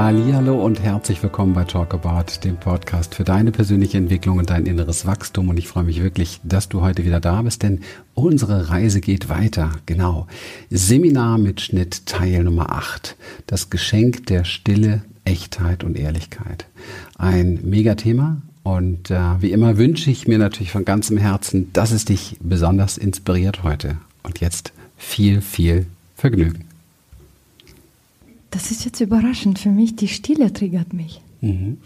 Hallo und herzlich willkommen bei Talk About, dem Podcast für deine persönliche Entwicklung und dein inneres Wachstum. Und ich freue mich wirklich, dass du heute wieder da bist, denn unsere Reise geht weiter. Genau. Seminar mit Schnitt Teil Nummer 8. Das Geschenk der Stille, Echtheit und Ehrlichkeit. Ein Megathema. Und äh, wie immer wünsche ich mir natürlich von ganzem Herzen, dass es dich besonders inspiriert heute. Und jetzt viel, viel Vergnügen. Das ist jetzt überraschend für mich. Die Stille triggert mich. Mhm.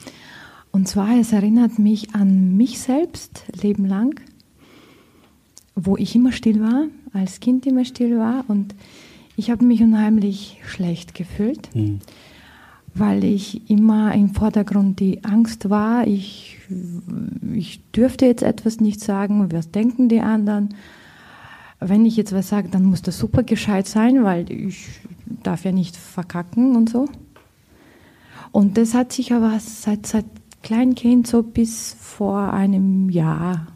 Und zwar, es erinnert mich an mich selbst, Leben lang, wo ich immer still war, als Kind immer still war. Und ich habe mich unheimlich schlecht gefühlt, mhm. weil ich immer im Vordergrund die Angst war. Ich, ich dürfte jetzt etwas nicht sagen, was denken die anderen wenn ich jetzt was sage, dann muss das super gescheit sein, weil ich darf ja nicht verkacken und so. Und das hat sich aber seit, seit Kleinkind so bis vor einem Jahr,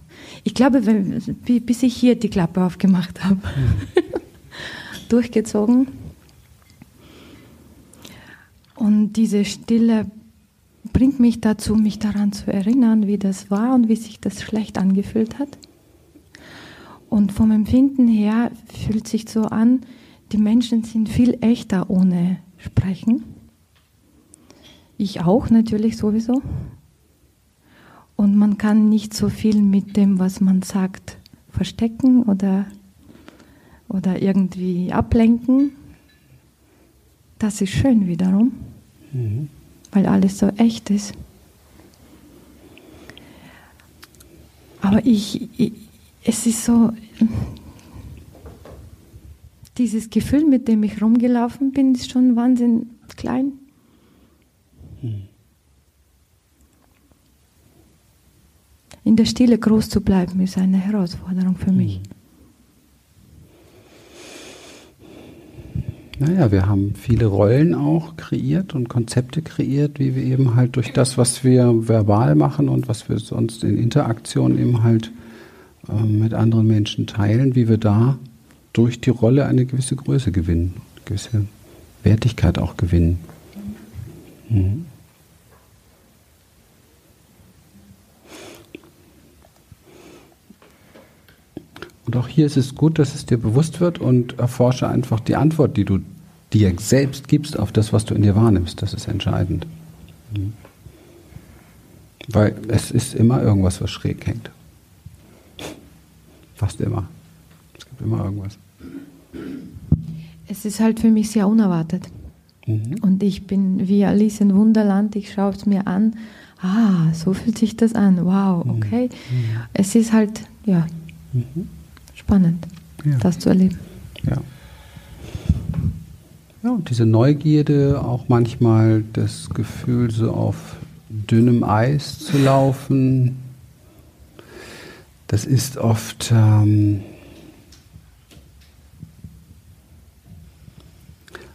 ich glaube, wenn, bis ich hier die Klappe aufgemacht habe, mhm. durchgezogen. Und diese Stille bringt mich dazu, mich daran zu erinnern, wie das war und wie sich das schlecht angefühlt hat. Und vom Empfinden her fühlt sich so an, die Menschen sind viel echter ohne Sprechen. Ich auch natürlich sowieso. Und man kann nicht so viel mit dem, was man sagt, verstecken oder, oder irgendwie ablenken. Das ist schön wiederum, mhm. weil alles so echt ist. Aber ich, ich, es ist so, dieses Gefühl, mit dem ich rumgelaufen bin, ist schon wahnsinnig klein. In der Stille groß zu bleiben, ist eine Herausforderung für mich. Naja, wir haben viele Rollen auch kreiert und Konzepte kreiert, wie wir eben halt durch das, was wir verbal machen und was wir sonst in Interaktion eben halt mit anderen Menschen teilen, wie wir da durch die Rolle eine gewisse Größe gewinnen, eine gewisse Wertigkeit auch gewinnen. Mhm. Und auch hier ist es gut, dass es dir bewusst wird und erforsche einfach die Antwort, die du dir selbst gibst auf das, was du in dir wahrnimmst. Das ist entscheidend. Mhm. Weil es ist immer irgendwas, was schräg hängt. Fast immer. Es gibt immer irgendwas. Es ist halt für mich sehr unerwartet. Mhm. Und ich bin wie Alice in Wunderland, ich schaue es mir an. Ah, so fühlt sich das an. Wow, mhm. okay. Mhm. Es ist halt, ja, mhm. spannend, ja. das zu erleben. Ja. Ja, und diese Neugierde, auch manchmal das Gefühl, so auf dünnem Eis zu laufen, das ist oft ähm,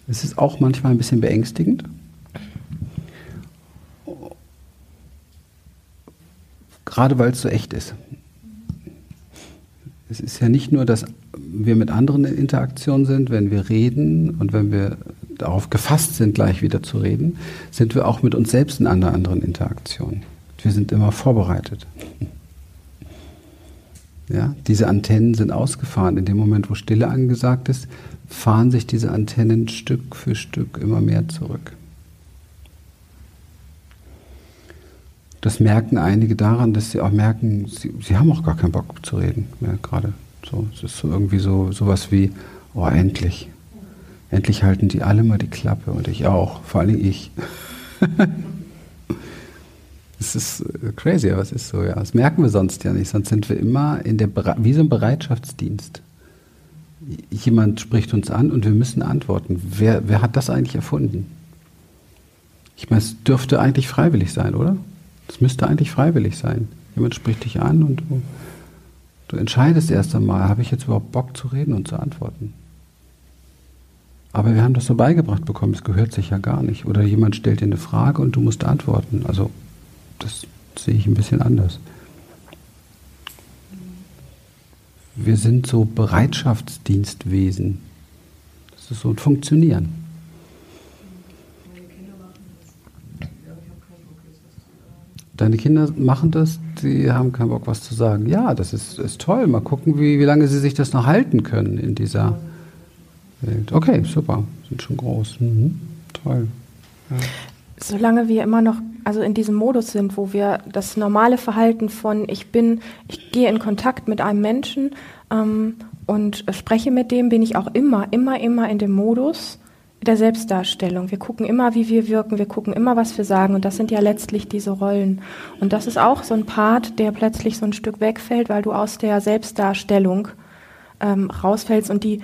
es ist auch manchmal ein bisschen beängstigend. Gerade weil es so echt ist. Es ist ja nicht nur, dass wir mit anderen in Interaktion sind, wenn wir reden und wenn wir darauf gefasst sind, gleich wieder zu reden, sind wir auch mit uns selbst in einer anderen Interaktion. Wir sind immer vorbereitet. Ja, diese Antennen sind ausgefahren. In dem Moment, wo Stille angesagt ist, fahren sich diese Antennen Stück für Stück immer mehr zurück. Das merken einige daran, dass sie auch merken, sie, sie haben auch gar keinen Bock zu reden mehr gerade. So, es ist so irgendwie so sowas wie, oh endlich, endlich halten die alle mal die Klappe und ich auch, vor allem ich. Es ist äh, crazy, aber es ist so, ja. Das merken wir sonst ja nicht. Sonst sind wir immer in der, wie so ein Bereitschaftsdienst. Jemand spricht uns an und wir müssen antworten. Wer, wer hat das eigentlich erfunden? Ich meine, es dürfte eigentlich freiwillig sein, oder? Es müsste eigentlich freiwillig sein. Jemand spricht dich an und du, du entscheidest erst einmal, habe ich jetzt überhaupt Bock zu reden und zu antworten? Aber wir haben das so beigebracht bekommen, es gehört sich ja gar nicht. Oder jemand stellt dir eine Frage und du musst antworten. Also das sehe ich ein bisschen anders. Wir sind so Bereitschaftsdienstwesen. Das ist so ein Funktionieren. Deine Kinder machen das, die haben keinen Bock, was zu sagen. Ja, das ist, ist toll. Mal gucken, wie, wie lange sie sich das noch halten können in dieser Welt. Okay, super. Sind schon groß. Mhm. Toll. Ja. Solange wir immer noch also in diesem Modus sind, wo wir das normale Verhalten von ich bin, ich gehe in Kontakt mit einem Menschen ähm, und spreche mit dem, bin ich auch immer, immer, immer in dem Modus der Selbstdarstellung. Wir gucken immer, wie wir wirken, wir gucken immer, was wir sagen und das sind ja letztlich diese Rollen. Und das ist auch so ein Part, der plötzlich so ein Stück wegfällt, weil du aus der Selbstdarstellung ähm, rausfällst und die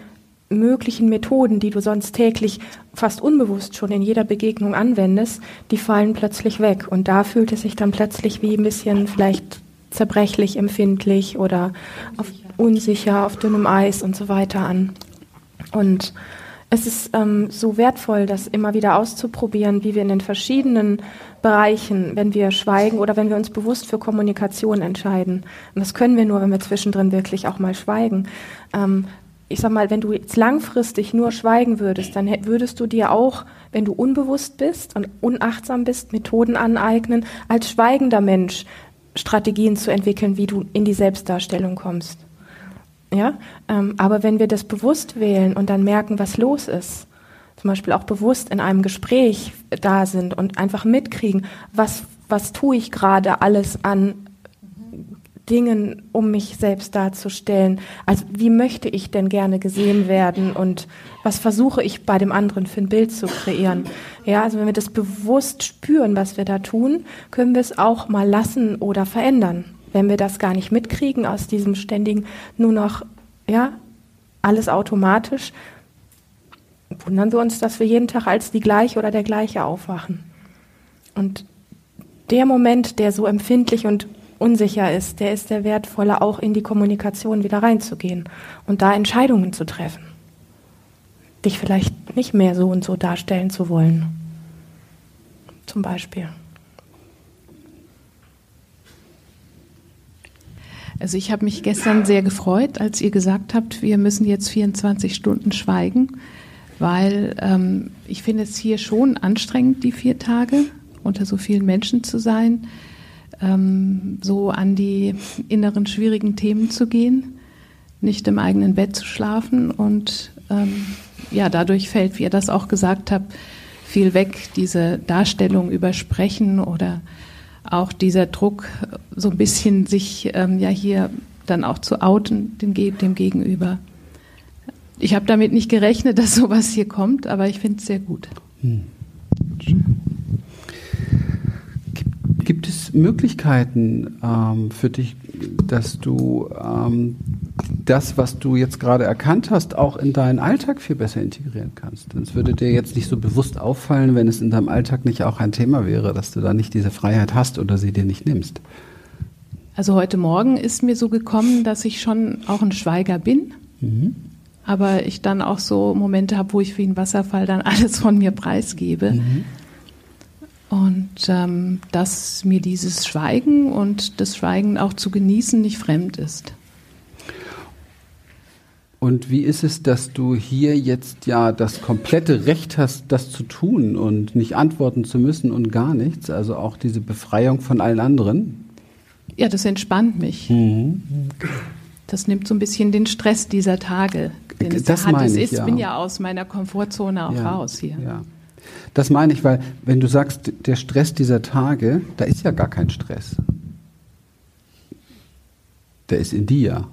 möglichen Methoden, die du sonst täglich fast unbewusst schon in jeder Begegnung anwendest, die fallen plötzlich weg. Und da fühlt es sich dann plötzlich wie ein bisschen vielleicht zerbrechlich, empfindlich oder auf unsicher, auf dünnem Eis und so weiter an. Und es ist ähm, so wertvoll, das immer wieder auszuprobieren, wie wir in den verschiedenen Bereichen, wenn wir schweigen oder wenn wir uns bewusst für Kommunikation entscheiden. Und das können wir nur, wenn wir zwischendrin wirklich auch mal schweigen. Ähm, ich sag mal, wenn du jetzt langfristig nur schweigen würdest, dann würdest du dir auch, wenn du unbewusst bist und unachtsam bist, Methoden aneignen, als schweigender Mensch Strategien zu entwickeln, wie du in die Selbstdarstellung kommst. Ja? Ähm, aber wenn wir das bewusst wählen und dann merken, was los ist, zum Beispiel auch bewusst in einem Gespräch da sind und einfach mitkriegen, was, was tue ich gerade alles an Dingen, um mich selbst darzustellen. Also wie möchte ich denn gerne gesehen werden und was versuche ich bei dem anderen für ein Bild zu kreieren? Ja, also wenn wir das bewusst spüren, was wir da tun, können wir es auch mal lassen oder verändern wenn wir das gar nicht mitkriegen aus diesem ständigen, nur noch, ja, alles automatisch, wundern wir uns, dass wir jeden Tag als die gleiche oder der gleiche aufwachen. Und der Moment, der so empfindlich und unsicher ist, der ist der wertvolle, auch in die Kommunikation wieder reinzugehen und da Entscheidungen zu treffen. Dich vielleicht nicht mehr so und so darstellen zu wollen. Zum Beispiel. Also ich habe mich gestern sehr gefreut, als ihr gesagt habt, wir müssen jetzt 24 Stunden schweigen, weil ähm, ich finde es hier schon anstrengend, die vier Tage unter so vielen Menschen zu sein, ähm, so an die inneren schwierigen Themen zu gehen, nicht im eigenen Bett zu schlafen und ähm, ja, dadurch fällt, wie ihr das auch gesagt habt, viel weg, diese Darstellung über Sprechen oder auch dieser Druck, so ein bisschen sich ähm, ja hier dann auch zu outen dem, dem Gegenüber. Ich habe damit nicht gerechnet, dass sowas hier kommt, aber ich finde es sehr gut. Hm. Gibt, es Möglichkeiten ähm, für dich, dass du ähm, das, was du jetzt gerade erkannt hast, auch in deinen Alltag viel besser integrieren kannst. Denn es würde dir jetzt nicht so bewusst auffallen, wenn es in deinem Alltag nicht auch ein Thema wäre, dass du da nicht diese Freiheit hast oder sie dir nicht nimmst. Also heute Morgen ist mir so gekommen, dass ich schon auch ein Schweiger bin. Mhm. Aber ich dann auch so Momente habe, wo ich wie ein Wasserfall dann alles von mir preisgebe. Mhm. Und ähm, dass mir dieses Schweigen und das Schweigen auch zu genießen nicht fremd ist. Und wie ist es, dass du hier jetzt ja das komplette Recht hast, das zu tun und nicht antworten zu müssen und gar nichts? Also auch diese Befreiung von allen anderen? Ja, das entspannt mich. Mhm. Das nimmt so ein bisschen den Stress dieser Tage, den es das meine ich, ist. Ich bin ja aus meiner Komfortzone auch ja, raus hier. Ja. Das meine ich, weil wenn du sagst, der Stress dieser Tage, da ist ja gar kein Stress. Der ist in dir.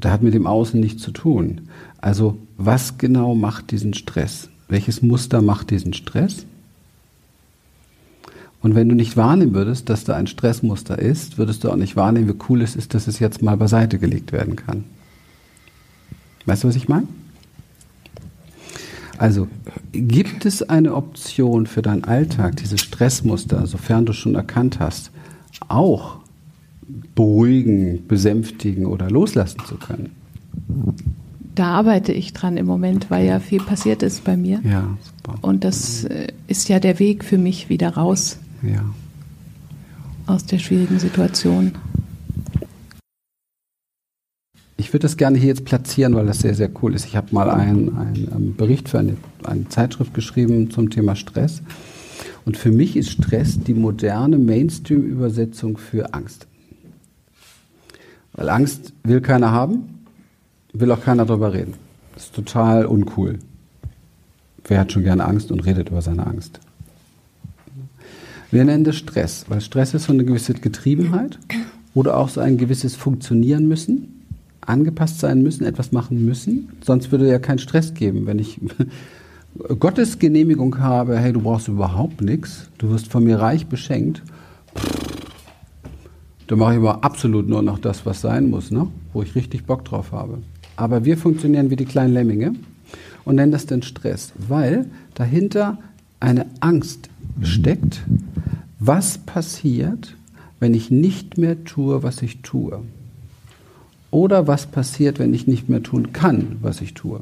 Der hat mit dem Außen nichts zu tun. Also was genau macht diesen Stress? Welches Muster macht diesen Stress? Und wenn du nicht wahrnehmen würdest, dass da ein Stressmuster ist, würdest du auch nicht wahrnehmen, wie cool es ist, dass es jetzt mal beiseite gelegt werden kann. Weißt du, was ich meine? Also, gibt es eine Option für deinen Alltag, diese Stressmuster, sofern du schon erkannt hast, auch beruhigen, besänftigen oder loslassen zu können. Da arbeite ich dran im Moment, weil ja viel passiert ist bei mir. Ja, super. Und das äh, ist ja der Weg für mich wieder raus ja. aus der schwierigen Situation. Ich würde das gerne hier jetzt platzieren, weil das sehr, sehr cool ist. Ich habe mal einen, einen Bericht für eine, eine Zeitschrift geschrieben zum Thema Stress. Und für mich ist Stress die moderne Mainstream-Übersetzung für Angst. Weil Angst will keiner haben, will auch keiner darüber reden. Ist total uncool. Wer hat schon gerne Angst und redet über seine Angst? Wir nennen das Stress, weil Stress ist so eine gewisse Getriebenheit oder auch so ein gewisses Funktionieren müssen, angepasst sein müssen, etwas machen müssen. Sonst würde ja kein Stress geben. Wenn ich Gottes Genehmigung habe, hey, du brauchst überhaupt nichts, du wirst von mir reich beschenkt, dann mache ich aber absolut nur noch das, was sein muss, ne? wo ich richtig Bock drauf habe. Aber wir funktionieren wie die kleinen Lemminge und nennen das den Stress, weil dahinter eine Angst steckt, was passiert, wenn ich nicht mehr tue, was ich tue. Oder was passiert, wenn ich nicht mehr tun kann, was ich tue.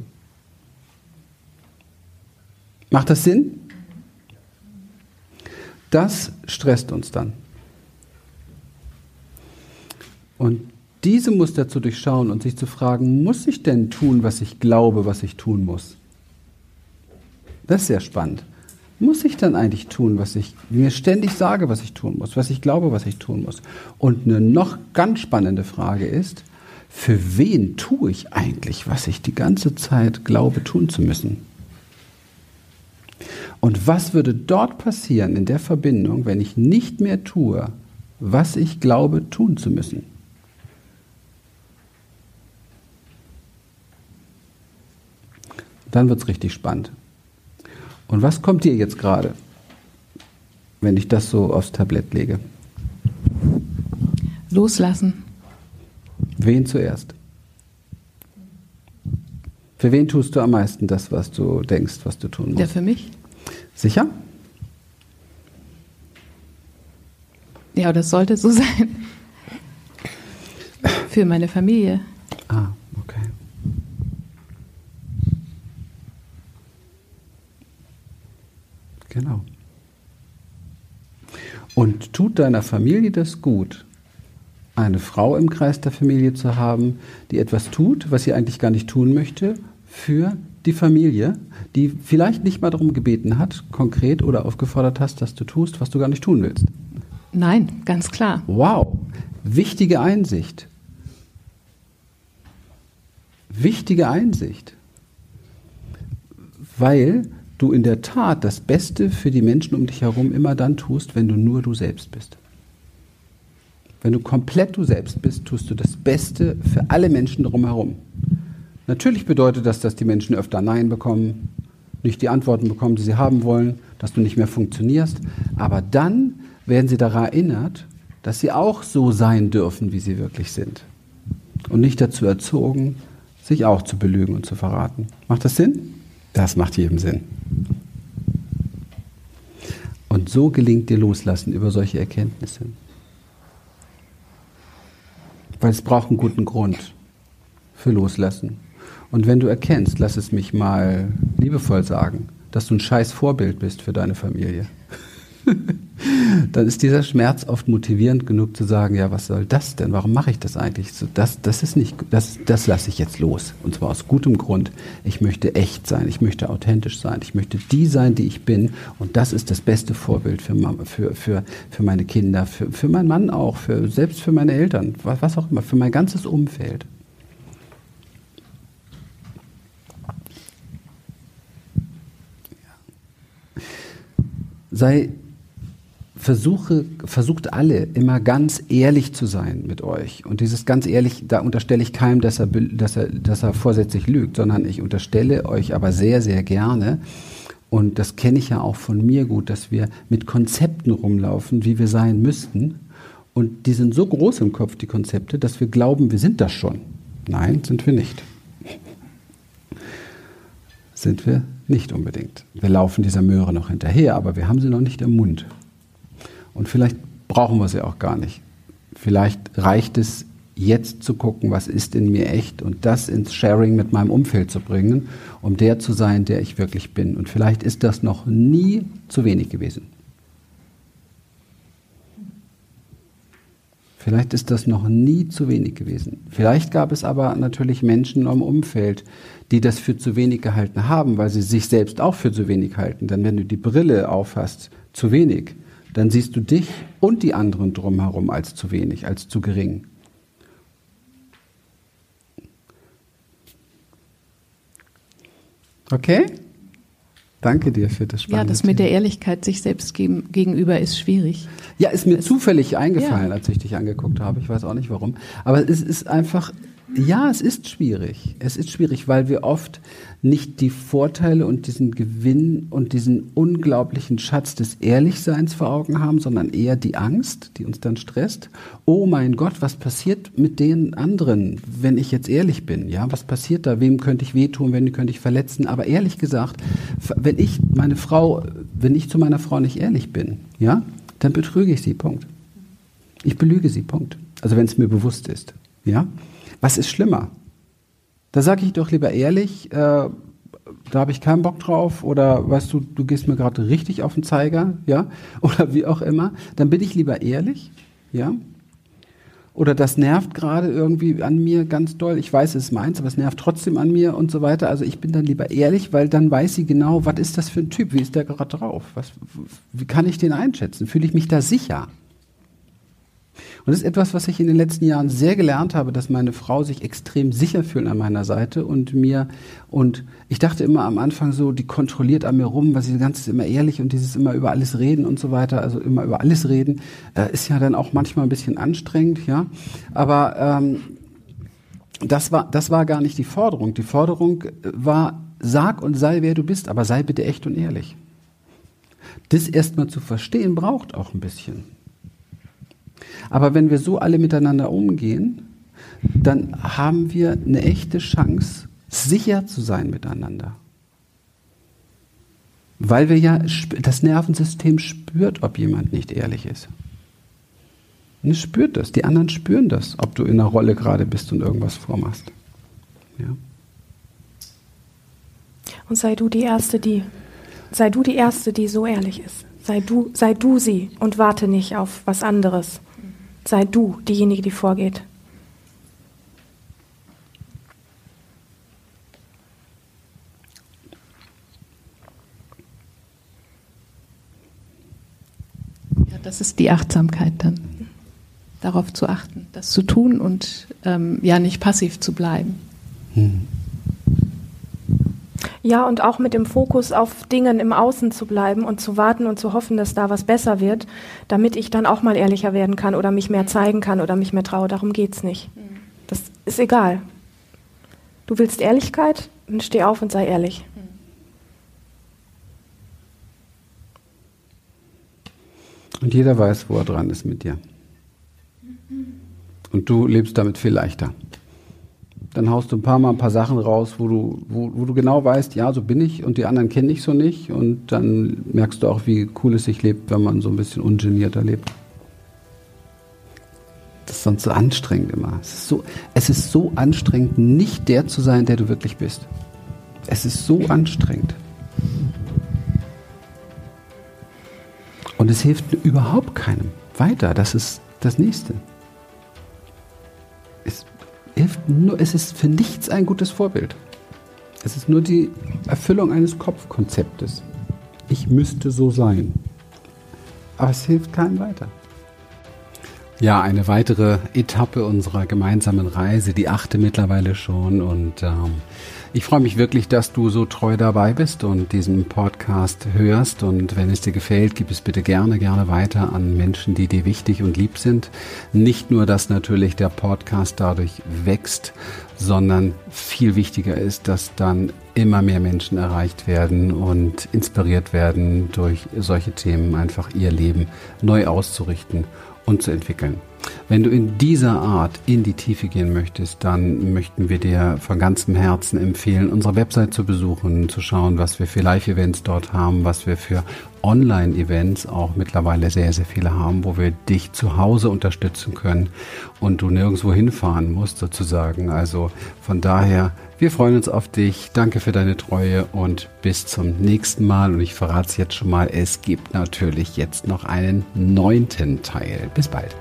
Macht das Sinn? Das stresst uns dann. Und diese Muster zu durchschauen und sich zu fragen, muss ich denn tun, was ich glaube, was ich tun muss? Das ist sehr spannend. Muss ich dann eigentlich tun, was ich mir ständig sage, was ich tun muss, was ich glaube, was ich tun muss? Und eine noch ganz spannende Frage ist, für wen tue ich eigentlich, was ich die ganze Zeit glaube tun zu müssen? Und was würde dort passieren in der Verbindung, wenn ich nicht mehr tue, was ich glaube tun zu müssen? Dann wird es richtig spannend. Und was kommt dir jetzt gerade, wenn ich das so aufs Tablett lege? Loslassen. Wen zuerst? Für wen tust du am meisten das, was du denkst, was du tun musst? Ja, für mich. Sicher? Ja, das sollte so sein. Für meine Familie. Ah, okay. Genau. Und tut deiner Familie das gut, eine Frau im Kreis der Familie zu haben, die etwas tut, was sie eigentlich gar nicht tun möchte, für die Familie, die vielleicht nicht mal darum gebeten hat, konkret oder aufgefordert hast, dass du tust, was du gar nicht tun willst? Nein, ganz klar. Wow, wichtige Einsicht. Wichtige Einsicht. Weil du in der Tat das Beste für die Menschen um dich herum immer dann tust, wenn du nur du selbst bist. Wenn du komplett du selbst bist, tust du das Beste für alle Menschen drumherum. Natürlich bedeutet das, dass die Menschen öfter Nein bekommen, nicht die Antworten bekommen, die sie haben wollen, dass du nicht mehr funktionierst. Aber dann werden sie daran erinnert, dass sie auch so sein dürfen, wie sie wirklich sind. Und nicht dazu erzogen, sich auch zu belügen und zu verraten. Macht das Sinn? Das macht jedem Sinn. Und so gelingt dir Loslassen über solche Erkenntnisse. Weil es braucht einen guten Grund für Loslassen. Und wenn du erkennst, lass es mich mal liebevoll sagen, dass du ein scheiß Vorbild bist für deine Familie, dann ist dieser Schmerz oft motivierend genug zu sagen, ja, was soll das denn? Warum mache ich das eigentlich? Das, das ist nicht, das, das lasse ich jetzt los. Und zwar aus gutem Grund. Ich möchte echt sein, ich möchte authentisch sein, ich möchte die sein, die ich bin. Und das ist das beste Vorbild für, für, für, für meine Kinder, für, für meinen Mann auch, für, selbst für meine Eltern, was, was auch immer, für mein ganzes Umfeld. sei versuche, versucht alle immer ganz ehrlich zu sein mit euch. Und dieses ganz ehrlich, da unterstelle ich keinem, dass er, dass er, dass er vorsätzlich lügt, sondern ich unterstelle euch aber sehr, sehr gerne, und das kenne ich ja auch von mir gut, dass wir mit Konzepten rumlaufen, wie wir sein müssten. Und die sind so groß im Kopf, die Konzepte, dass wir glauben, wir sind das schon. Nein, sind wir nicht. Sind wir nicht unbedingt. Wir laufen dieser Möhre noch hinterher, aber wir haben sie noch nicht im Mund. Und vielleicht brauchen wir sie auch gar nicht. Vielleicht reicht es, jetzt zu gucken, was ist in mir echt und das ins Sharing mit meinem Umfeld zu bringen, um der zu sein, der ich wirklich bin. Und vielleicht ist das noch nie zu wenig gewesen. Vielleicht ist das noch nie zu wenig gewesen. Vielleicht gab es aber natürlich Menschen im Umfeld, die das für zu wenig gehalten haben, weil sie sich selbst auch für zu wenig halten. Denn wenn du die Brille aufhast, zu wenig, dann siehst du dich und die anderen drumherum als zu wenig, als zu gering. Okay? Danke dir für das Spannende. Ja, das mit der Ehrlichkeit sich selbst gegenüber ist schwierig. Ja, ist mir es, zufällig eingefallen, ja. als ich dich angeguckt habe. Ich weiß auch nicht warum. Aber es ist einfach, ja, es ist schwierig. Es ist schwierig, weil wir oft nicht die Vorteile und diesen Gewinn und diesen unglaublichen Schatz des Ehrlichseins vor Augen haben, sondern eher die Angst, die uns dann stresst. Oh mein Gott, was passiert mit den anderen, wenn ich jetzt ehrlich bin? Ja, was passiert da? Wem könnte ich wehtun? Wen könnte ich verletzen? Aber ehrlich gesagt, wenn ich meine Frau, wenn ich zu meiner Frau nicht ehrlich bin, ja, dann betrüge ich sie. Punkt. Ich belüge sie. Punkt. Also wenn es mir bewusst ist, ja. Was ist schlimmer? Da sage ich doch lieber ehrlich, äh, da habe ich keinen Bock drauf oder weißt du, du gehst mir gerade richtig auf den Zeiger, ja, oder wie auch immer, dann bin ich lieber ehrlich, ja. Oder das nervt gerade irgendwie an mir ganz doll. Ich weiß, es ist meins, aber es nervt trotzdem an mir und so weiter. Also ich bin dann lieber ehrlich, weil dann weiß sie genau, was ist das für ein Typ, wie ist der gerade drauf? Was, wie kann ich den einschätzen? Fühle ich mich da sicher? Und das ist etwas, was ich in den letzten Jahren sehr gelernt habe, dass meine Frau sich extrem sicher fühlt an meiner Seite und mir, und ich dachte immer am Anfang so, die kontrolliert an mir rum, weil sie Zeit immer ehrlich und dieses immer über alles reden und so weiter, also immer über alles reden, äh, ist ja dann auch manchmal ein bisschen anstrengend, ja. Aber ähm, das war, das war gar nicht die Forderung. Die Forderung war, sag und sei, wer du bist, aber sei bitte echt und ehrlich. Das erstmal zu verstehen braucht auch ein bisschen. Aber wenn wir so alle miteinander umgehen, dann haben wir eine echte Chance, sicher zu sein miteinander. Weil wir ja, das Nervensystem spürt, ob jemand nicht ehrlich ist. Und es spürt das. Die anderen spüren das, ob du in einer Rolle gerade bist und irgendwas vormachst. Ja. Und sei du die Erste, die, sei du die Erste, die so ehrlich ist. Sei du, sei du sie und warte nicht auf was anderes. Sei du diejenige, die vorgeht. Ja, das ist die Achtsamkeit dann. Darauf zu achten, das zu tun und ähm, ja nicht passiv zu bleiben. Hm. Ja, und auch mit dem Fokus auf Dingen im Außen zu bleiben und zu warten und zu hoffen, dass da was besser wird, damit ich dann auch mal ehrlicher werden kann oder mich mehr zeigen kann oder mich mehr traue. Darum geht's nicht. Das ist egal. Du willst Ehrlichkeit, dann steh auf und sei ehrlich. Und jeder weiß, wo er dran ist mit dir. Und du lebst damit viel leichter dann haust du ein paar Mal ein paar Sachen raus, wo du, wo, wo du genau weißt, ja, so bin ich und die anderen kenne ich so nicht. Und dann merkst du auch, wie cool es sich lebt, wenn man so ein bisschen ungenierter lebt. Das ist sonst so anstrengend immer. Es ist so, es ist so anstrengend, nicht der zu sein, der du wirklich bist. Es ist so anstrengend. Und es hilft überhaupt keinem weiter. Das ist das Nächste hilft nur, es ist für nichts ein gutes Vorbild. Es ist nur die Erfüllung eines Kopfkonzeptes. Ich müsste so sein. Aber es hilft keinem weiter. Ja, eine weitere Etappe unserer gemeinsamen Reise, die achte mittlerweile schon. Und ähm, ich freue mich wirklich, dass du so treu dabei bist und diesen Podcast hörst. Und wenn es dir gefällt, gib es bitte gerne, gerne weiter an Menschen, die dir wichtig und lieb sind. Nicht nur, dass natürlich der Podcast dadurch wächst, sondern viel wichtiger ist, dass dann immer mehr Menschen erreicht werden und inspiriert werden, durch solche Themen einfach ihr Leben neu auszurichten und zu entwickeln. Wenn du in dieser Art in die Tiefe gehen möchtest, dann möchten wir dir von ganzem Herzen empfehlen, unsere Website zu besuchen, zu schauen, was wir für Live-Events dort haben, was wir für Online-Events auch mittlerweile sehr, sehr viele haben, wo wir dich zu Hause unterstützen können und du nirgendwo hinfahren musst sozusagen. Also von daher, wir freuen uns auf dich. Danke für deine Treue und bis zum nächsten Mal. Und ich verrate es jetzt schon mal, es gibt natürlich jetzt noch einen neunten Teil. Bis bald.